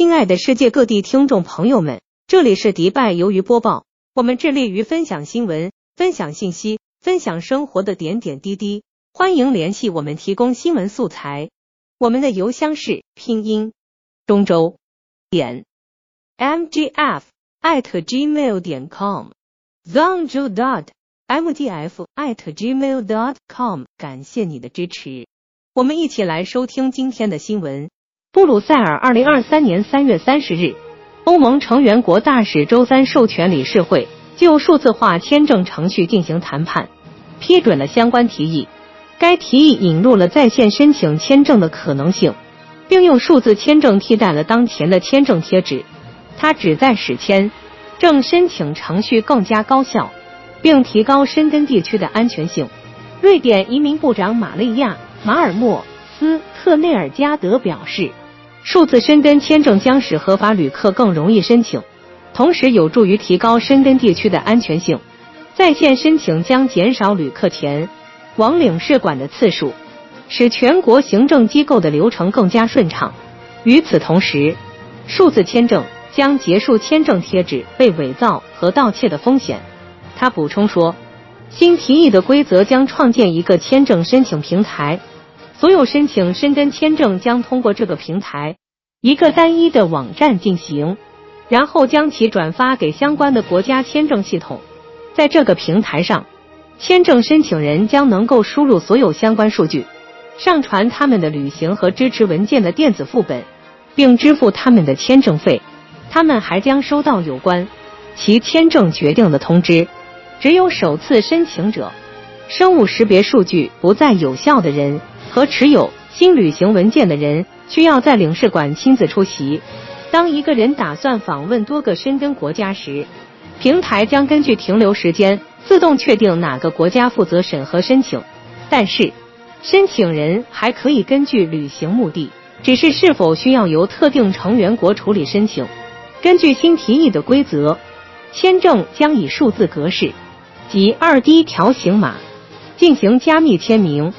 亲爱的世界各地听众朋友们，这里是迪拜鱿鱼播报。我们致力于分享新闻、分享信息、分享生活的点点滴滴。欢迎联系我们提供新闻素材。我们的邮箱是拼音中州点 mgf at gmail 点 com zongzhou dot mgf at gmail dot com。感谢你的支持。我们一起来收听今天的新闻。布鲁塞尔，二零二三年三月三十日，欧盟成员国大使周三授权理事会就数字化签证程序进行谈判，批准了相关提议。该提议引入了在线申请签证的可能性，并用数字签证替代了当前的签证贴纸。它旨在使签证申请程序更加高效，并提高申根地区的安全性。瑞典移民部长玛利亚·马尔默斯特内尔加德表示。数字申根签证将使合法旅客更容易申请，同时有助于提高申根地区的安全性。在线申请将减少旅客前往领事馆的次数，使全国行政机构的流程更加顺畅。与此同时，数字签证将结束签证贴纸被伪造和盗窃的风险。他补充说，新提议的规则将创建一个签证申请平台。所有申请申根签证将通过这个平台一个单一的网站进行，然后将其转发给相关的国家签证系统。在这个平台上，签证申请人将能够输入所有相关数据，上传他们的旅行和支持文件的电子副本，并支付他们的签证费。他们还将收到有关其签证决定的通知。只有首次申请者、生物识别数据不再有效的人。和持有新旅行文件的人需要在领事馆亲自出席。当一个人打算访问多个申根国家时，平台将根据停留时间自动确定哪个国家负责审核申请。但是，申请人还可以根据旅行目的，只是是否需要由特定成员国处理申请。根据新提议的规则，签证将以数字格式及二 D 条形码进行加密签名。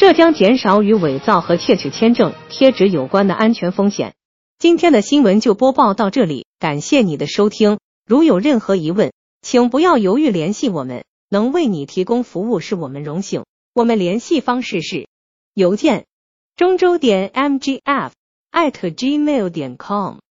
这将减少与伪造和窃取签证贴纸有关的安全风险。今天的新闻就播报到这里，感谢你的收听。如有任何疑问，请不要犹豫联系我们，能为你提供服务是我们荣幸。我们联系方式是邮件：中州点 mgf 艾特 gmail 点 com。